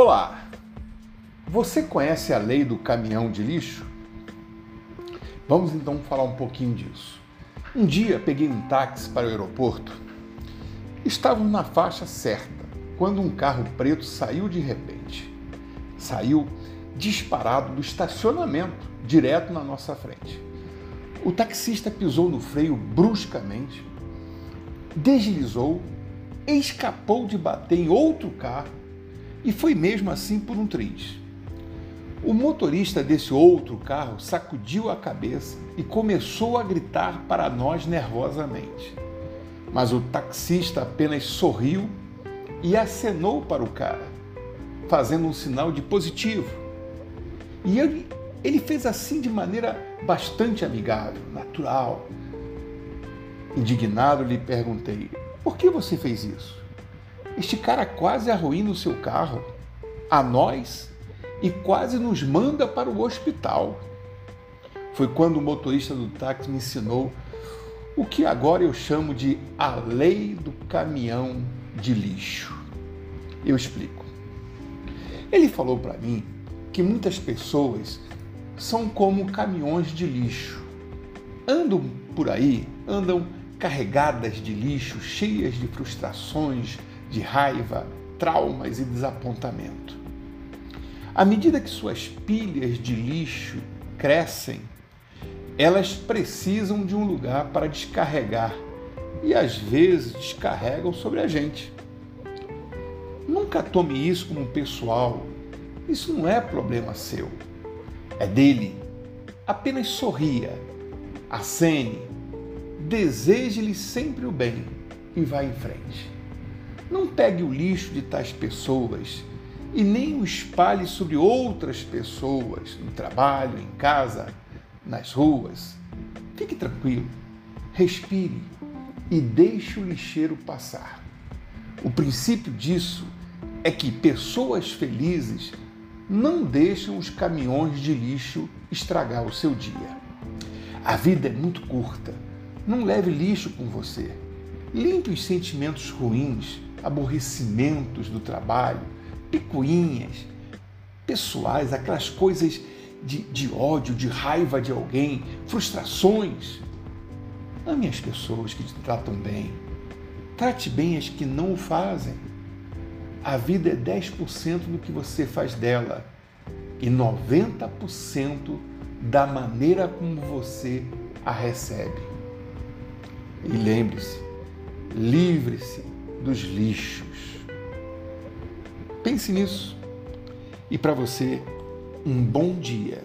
Olá! Você conhece a lei do caminhão de lixo? Vamos então falar um pouquinho disso. Um dia peguei um táxi para o aeroporto. Estávamos na faixa certa quando um carro preto saiu de repente. Saiu disparado do estacionamento, direto na nossa frente. O taxista pisou no freio bruscamente, deslizou, escapou de bater em outro carro e foi mesmo assim por um triz. O motorista desse outro carro sacudiu a cabeça e começou a gritar para nós nervosamente. Mas o taxista apenas sorriu e acenou para o cara, fazendo um sinal de positivo. E ele, ele fez assim de maneira bastante amigável, natural. Indignado, lhe perguntei: por que você fez isso? Este cara quase arruína o seu carro, a nós, e quase nos manda para o hospital. Foi quando o motorista do táxi me ensinou o que agora eu chamo de a lei do caminhão de lixo. Eu explico. Ele falou para mim que muitas pessoas são como caminhões de lixo. Andam por aí, andam carregadas de lixo, cheias de frustrações, de raiva, traumas e desapontamento. À medida que suas pilhas de lixo crescem, elas precisam de um lugar para descarregar e às vezes descarregam sobre a gente. Nunca tome isso como pessoal. Isso não é problema seu. É dele. Apenas sorria, acene, deseje-lhe sempre o bem e vá em frente. Não pegue o lixo de tais pessoas e nem o espalhe sobre outras pessoas, no trabalho, em casa, nas ruas. Fique tranquilo, respire e deixe o lixeiro passar. O princípio disso é que pessoas felizes não deixam os caminhões de lixo estragar o seu dia. A vida é muito curta. Não leve lixo com você. Limpe os sentimentos ruins aborrecimentos do trabalho, picuinhas pessoais, aquelas coisas de, de ódio, de raiva de alguém, frustrações. Ame as pessoas que te tratam bem. Trate bem as que não o fazem. A vida é 10% do que você faz dela e 90% da maneira como você a recebe. E lembre-se, livre-se dos lixos. Pense nisso. E para você, um bom dia.